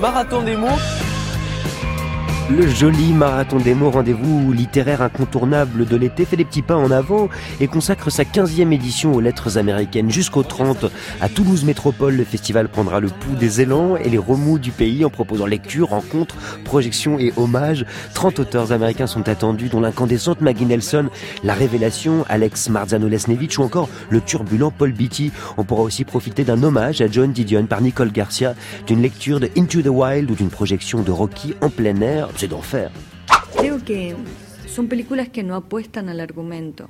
Marathon des mots le joli marathon des mots, rendez-vous littéraire incontournable de l'été, fait des petits pas en avant et consacre sa 15e édition aux lettres américaines. Jusqu'au 30, à Toulouse Métropole, le festival prendra le pouls des élans et les remous du pays en proposant lectures, rencontres, projections et hommages. 30 auteurs américains sont attendus, dont l'incandescente Maggie Nelson, la révélation Alex Marzano-Lesnevich ou encore le turbulent Paul Beatty. On pourra aussi profiter d'un hommage à John Didion par Nicole Garcia, d'une lecture de Into the Wild ou d'une projection de Rocky en plein air Creo que son películas que no apuestan al argumento.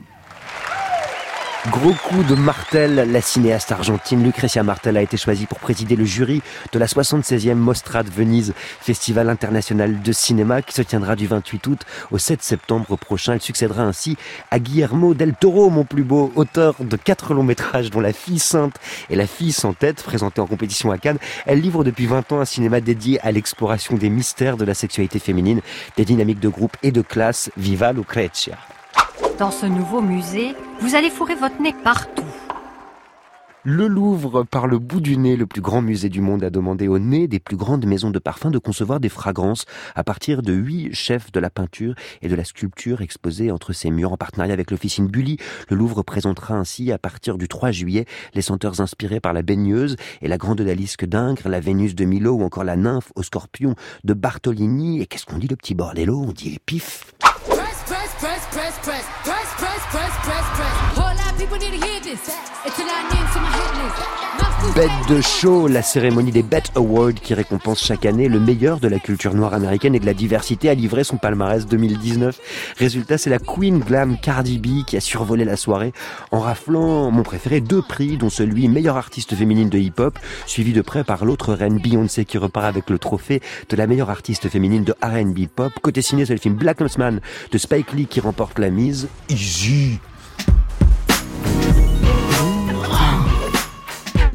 Gros coup de Martel, la cinéaste argentine Lucrecia Martel a été choisie pour présider le jury de la 76e Mostra de Venise, festival international de cinéma qui se tiendra du 28 août au 7 septembre prochain. Elle succédera ainsi à Guillermo del Toro, mon plus beau, auteur de quatre longs métrages dont La fille sainte et La fille sans tête, présenté en compétition à Cannes. Elle livre depuis 20 ans un cinéma dédié à l'exploration des mystères de la sexualité féminine, des dynamiques de groupe et de classe. Viva Lucrecia! Dans ce nouveau musée, vous allez fourrer votre nez partout. Le Louvre, par le bout du nez, le plus grand musée du monde, a demandé au nez des plus grandes maisons de parfums de concevoir des fragrances à partir de huit chefs de la peinture et de la sculpture exposés entre ses murs en partenariat avec l'officine Bully. Le Louvre présentera ainsi à partir du 3 juillet les senteurs inspirées par la baigneuse et la grande odalisque d'Ingres, la Vénus de Milo ou encore la nymphe au scorpion de Bartolini. Et qu'est-ce qu'on dit le petit bordello On dit les pifs. press, press, press, press, press, press, press, press, press, press. Bête de show, la cérémonie des Bet Awards qui récompense chaque année le meilleur de la culture noire américaine et de la diversité a livré son palmarès 2019. Résultat, c'est la Queen Glam Cardi B qui a survolé la soirée en raflant, mon préféré, deux prix, dont celui meilleure artiste féminine de hip-hop, suivi de près par l'autre reine Beyoncé qui repart avec le trophée de la meilleure artiste féminine de R&B pop. Côté ciné, c'est le film Black Man de Spike Lee qui remporte la mise. Easy